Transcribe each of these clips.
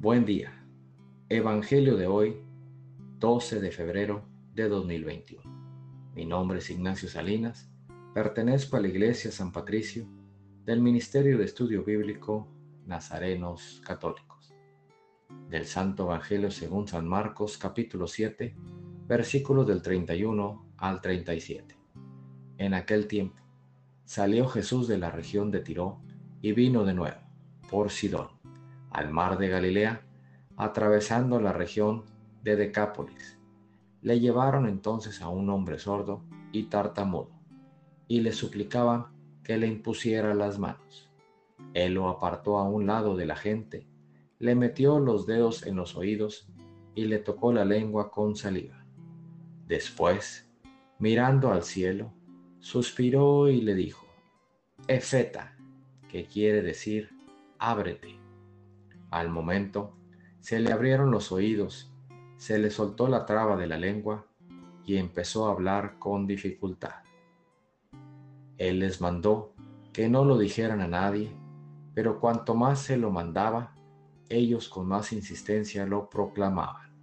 Buen día. Evangelio de hoy, 12 de febrero de 2021. Mi nombre es Ignacio Salinas, pertenezco a la Iglesia San Patricio del Ministerio de Estudio Bíblico Nazarenos Católicos. Del Santo Evangelio según San Marcos capítulo 7, versículos del 31 al 37. En aquel tiempo salió Jesús de la región de Tiro y vino de nuevo por Sidón al mar de Galilea, atravesando la región de Decápolis. Le llevaron entonces a un hombre sordo y tartamudo, y le suplicaban que le impusiera las manos. Él lo apartó a un lado de la gente, le metió los dedos en los oídos y le tocó la lengua con saliva. Después, mirando al cielo, suspiró y le dijo, Efeta, que quiere decir, ábrete. Al momento, se le abrieron los oídos, se le soltó la traba de la lengua y empezó a hablar con dificultad. Él les mandó que no lo dijeran a nadie, pero cuanto más se lo mandaba, ellos con más insistencia lo proclamaban.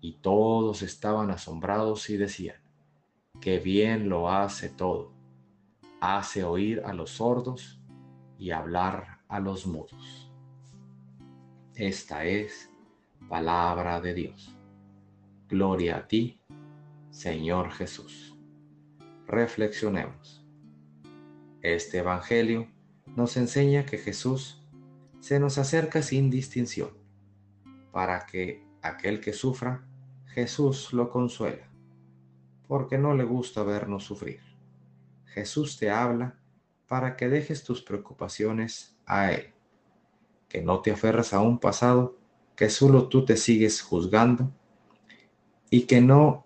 Y todos estaban asombrados y decían, que bien lo hace todo, hace oír a los sordos y hablar a los mudos. Esta es palabra de Dios. Gloria a ti, Señor Jesús. Reflexionemos. Este Evangelio nos enseña que Jesús se nos acerca sin distinción, para que aquel que sufra, Jesús lo consuela, porque no le gusta vernos sufrir. Jesús te habla para que dejes tus preocupaciones a Él que no te aferras a un pasado que solo tú te sigues juzgando y que no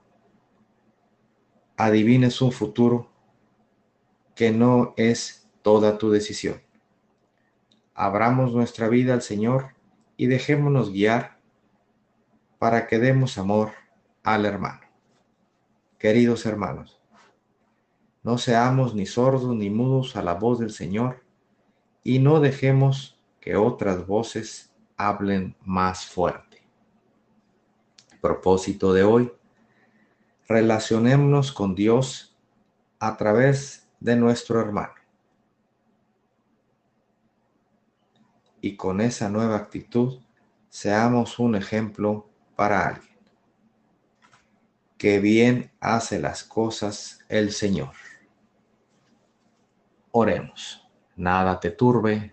adivines un futuro que no es toda tu decisión. Abramos nuestra vida al Señor y dejémonos guiar para que demos amor al hermano. Queridos hermanos, no seamos ni sordos ni mudos a la voz del Señor y no dejemos que otras voces hablen más fuerte. Propósito de hoy, relacionémonos con Dios a través de nuestro hermano. Y con esa nueva actitud, seamos un ejemplo para alguien. Que bien hace las cosas el Señor. Oremos. Nada te turbe,